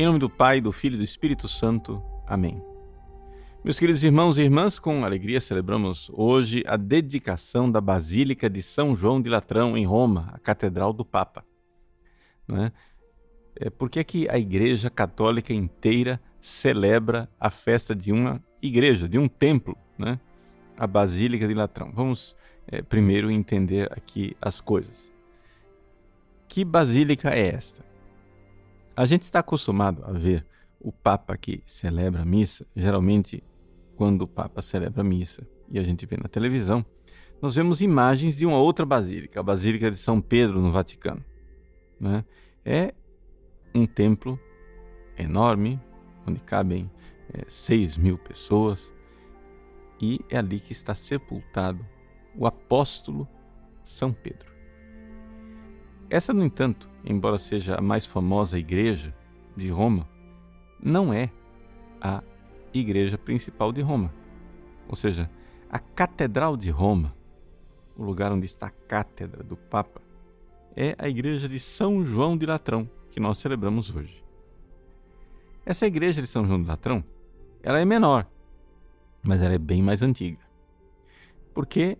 Em nome do Pai, do Filho e do Espírito Santo. Amém. Meus queridos irmãos e irmãs, com alegria celebramos hoje a dedicação da Basílica de São João de Latrão, em Roma, a Catedral do Papa. Não é? É, por que, é que a Igreja Católica inteira celebra a festa de uma igreja, de um templo, né? a Basílica de Latrão? Vamos é, primeiro entender aqui as coisas. Que basílica é esta? A gente está acostumado a ver o Papa que celebra a missa, geralmente quando o Papa celebra a missa e a gente vê na televisão, nós vemos imagens de uma outra basílica, a Basílica de São Pedro no Vaticano. Né? É um templo enorme, onde cabem é, 6 mil pessoas, e é ali que está sepultado o apóstolo São Pedro. Essa, no entanto, embora seja a mais famosa igreja de Roma, não é a igreja principal de Roma. Ou seja, a Catedral de Roma, o lugar onde está a cátedra do Papa, é a igreja de São João de Latrão, que nós celebramos hoje. Essa igreja de São João de Latrão, ela é menor, mas ela é bem mais antiga. Porque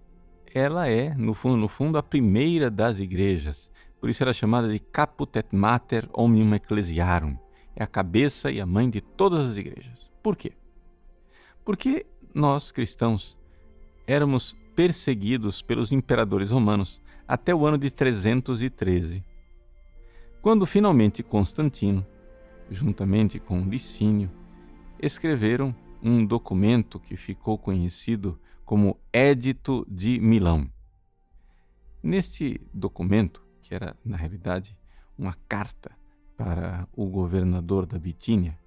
ela é, no fundo, no fundo, a primeira das igrejas por isso era chamada de Caput et Mater Omnium Ecclesiarum. É a cabeça e a mãe de todas as igrejas. Por quê? Porque nós, cristãos, éramos perseguidos pelos imperadores romanos até o ano de 313. Quando finalmente Constantino, juntamente com Licínio, escreveram um documento que ficou conhecido como Édito de Milão. Neste documento, que era, na realidade, uma carta para o governador da Bitínia,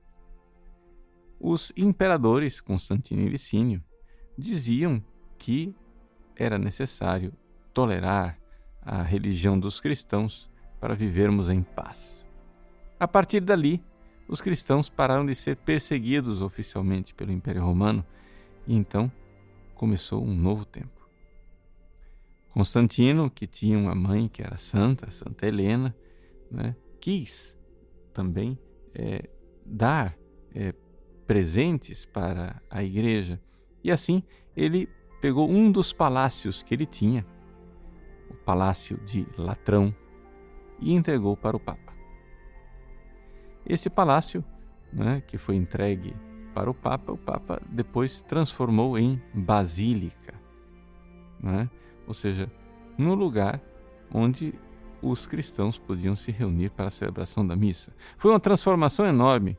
os imperadores Constantino e Licínio diziam que era necessário tolerar a religião dos cristãos para vivermos em paz. A partir dali, os cristãos pararam de ser perseguidos oficialmente pelo Império Romano e então começou um novo tempo. Constantino, que tinha uma mãe que era santa, Santa Helena, né, quis também é, dar é, presentes para a igreja. E assim ele pegou um dos palácios que ele tinha, o palácio de Latrão, e entregou para o Papa. Esse palácio, né, que foi entregue para o Papa, o Papa depois transformou em basílica. Né? Ou seja, no lugar onde os cristãos podiam se reunir para a celebração da missa. Foi uma transformação enorme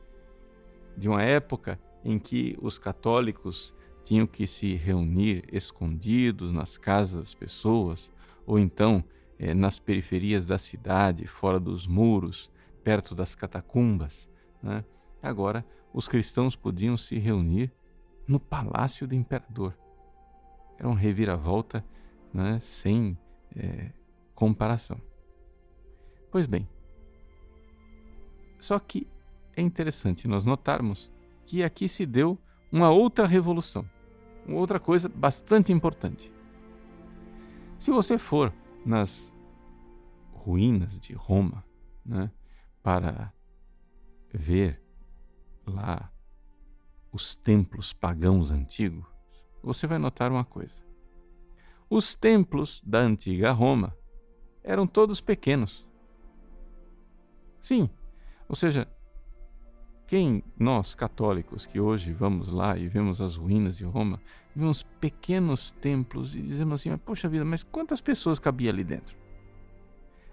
de uma época em que os católicos tinham que se reunir escondidos nas casas das pessoas, ou então eh, nas periferias da cidade, fora dos muros, perto das catacumbas. Né? Agora, os cristãos podiam se reunir no palácio do imperador. Era uma reviravolta né, sem é, comparação. Pois bem, só que é interessante nós notarmos que aqui se deu uma outra revolução, uma outra coisa bastante importante. Se você for nas ruínas de Roma, né, para ver lá os templos pagãos antigos, você vai notar uma coisa. Os templos da antiga Roma eram todos pequenos. Sim, ou seja, quem nós católicos que hoje vamos lá e vemos as ruínas de Roma, vemos pequenos templos e dizemos assim: poxa vida, mas quantas pessoas cabia ali dentro?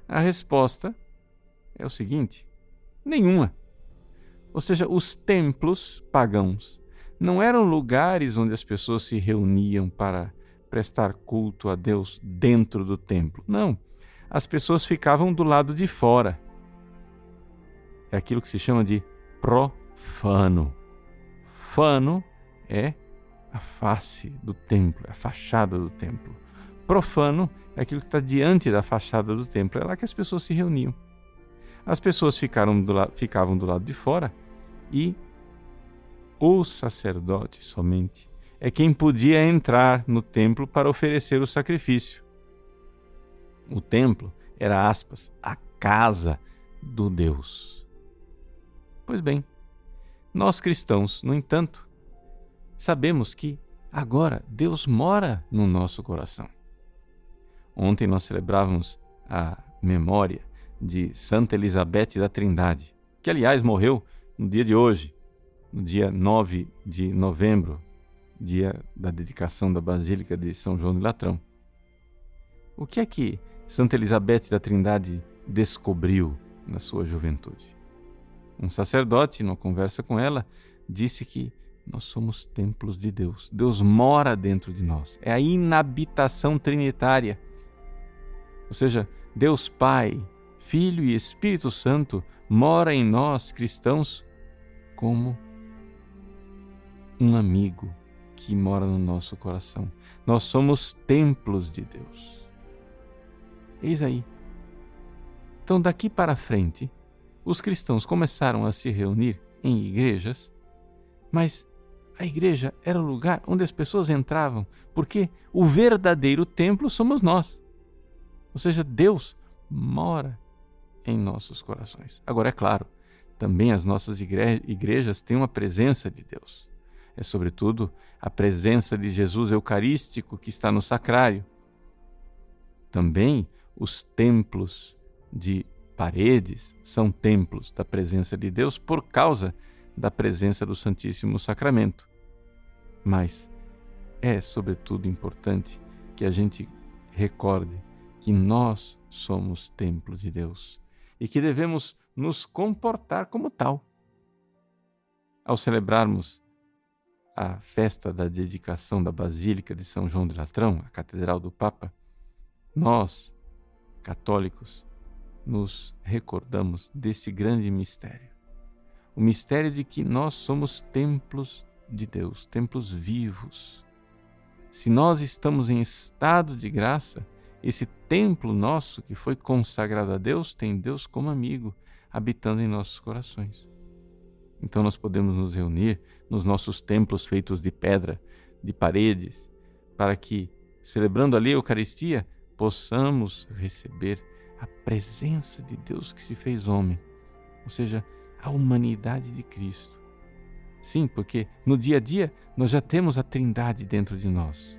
A resposta é o seguinte: nenhuma. Ou seja, os templos pagãos não eram lugares onde as pessoas se reuniam para prestar culto a Deus dentro do templo. Não. As pessoas ficavam do lado de fora. É aquilo que se chama de profano. Fano é a face do templo, a fachada do templo. Profano é aquilo que está diante da fachada do templo. É lá que as pessoas se reuniam. As pessoas ficaram do ficavam do lado de fora e o sacerdote somente é quem podia entrar no templo para oferecer o sacrifício. O templo era, aspas, a casa do Deus. Pois bem, nós cristãos, no entanto, sabemos que agora Deus mora no nosso coração. Ontem nós celebrávamos a memória de Santa Elizabeth da Trindade, que aliás morreu no dia de hoje, no dia 9 de novembro, dia da dedicação da Basílica de São João de Latrão. O que é que Santa Elizabeth da Trindade descobriu na sua juventude? Um sacerdote, numa conversa com ela, disse que nós somos templos de Deus. Deus mora dentro de nós. É a inabitação trinitária. Ou seja, Deus Pai, Filho e Espírito Santo mora em nós cristãos como um amigo que mora no nosso coração. Nós somos templos de Deus. Eis aí. Então, daqui para frente, os cristãos começaram a se reunir em igrejas, mas a igreja era o lugar onde as pessoas entravam, porque o verdadeiro templo somos nós. Ou seja, Deus mora em nossos corações. Agora, é claro, também as nossas igrejas têm uma presença de Deus. É, sobretudo, a presença de Jesus Eucarístico que está no sacrário. Também os templos de paredes são templos da presença de Deus por causa da presença do Santíssimo Sacramento. Mas é, sobretudo, importante que a gente recorde que nós somos templo de Deus e que devemos nos comportar como tal. Ao celebrarmos a festa da dedicação da Basílica de São João de Latrão, a Catedral do Papa, nós, católicos, nos recordamos desse grande mistério. O mistério de que nós somos templos de Deus, templos vivos. Se nós estamos em estado de graça, esse templo nosso que foi consagrado a Deus tem Deus como amigo, habitando em nossos corações. Então nós podemos nos reunir nos nossos templos feitos de pedra, de paredes, para que, celebrando ali a Eucaristia, possamos receber a presença de Deus que se fez homem, ou seja, a humanidade de Cristo. Sim, porque no dia a dia nós já temos a Trindade dentro de nós,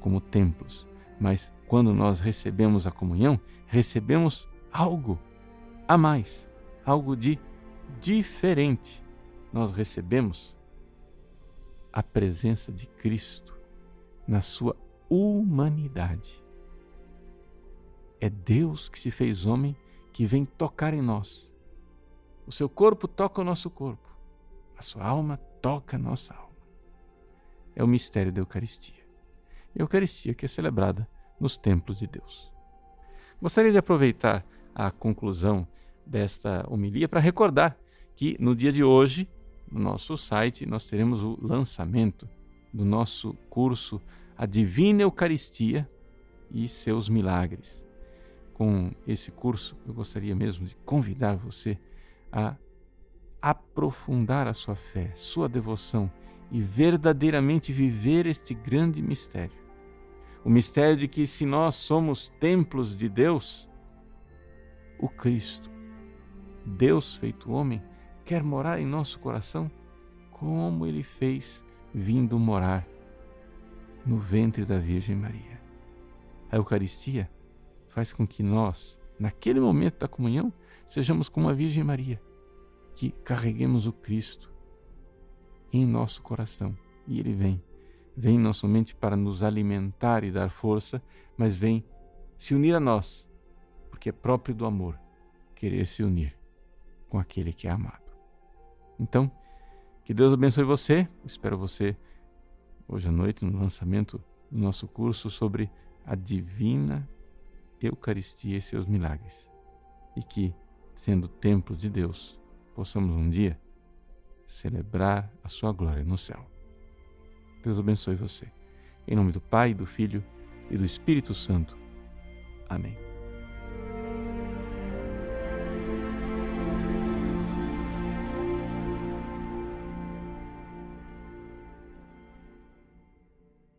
como templos mas quando nós recebemos a comunhão, recebemos algo a mais, algo de diferente. Nós recebemos a presença de Cristo na sua humanidade. É Deus que se fez homem que vem tocar em nós. O seu corpo toca o nosso corpo, a sua alma toca a nossa alma. É o mistério da Eucaristia. Eucaristia que é celebrada nos templos de Deus. Gostaria de aproveitar a conclusão desta homilia para recordar que no dia de hoje, no nosso site, nós teremos o lançamento do nosso curso A Divina Eucaristia e seus Milagres. Com esse curso, eu gostaria mesmo de convidar você a aprofundar a sua fé, sua devoção e verdadeiramente viver este grande mistério. O mistério de que, se nós somos templos de Deus, o Cristo, Deus feito homem, quer morar em nosso coração? Como ele fez vindo morar no ventre da Virgem Maria. A Eucaristia faz com que nós, naquele momento da comunhão, sejamos como a Virgem Maria, que carreguemos o Cristo em nosso coração. E ele vem. Vem não somente para nos alimentar e dar força, mas vem se unir a nós, porque é próprio do amor querer se unir com aquele que é amado. Então, que Deus abençoe você. Espero você hoje à noite no lançamento do nosso curso sobre a divina Eucaristia e seus milagres. E que, sendo templos de Deus, possamos um dia celebrar a sua glória no céu. Deus abençoe você. Em nome do Pai, do Filho e do Espírito Santo. Amém.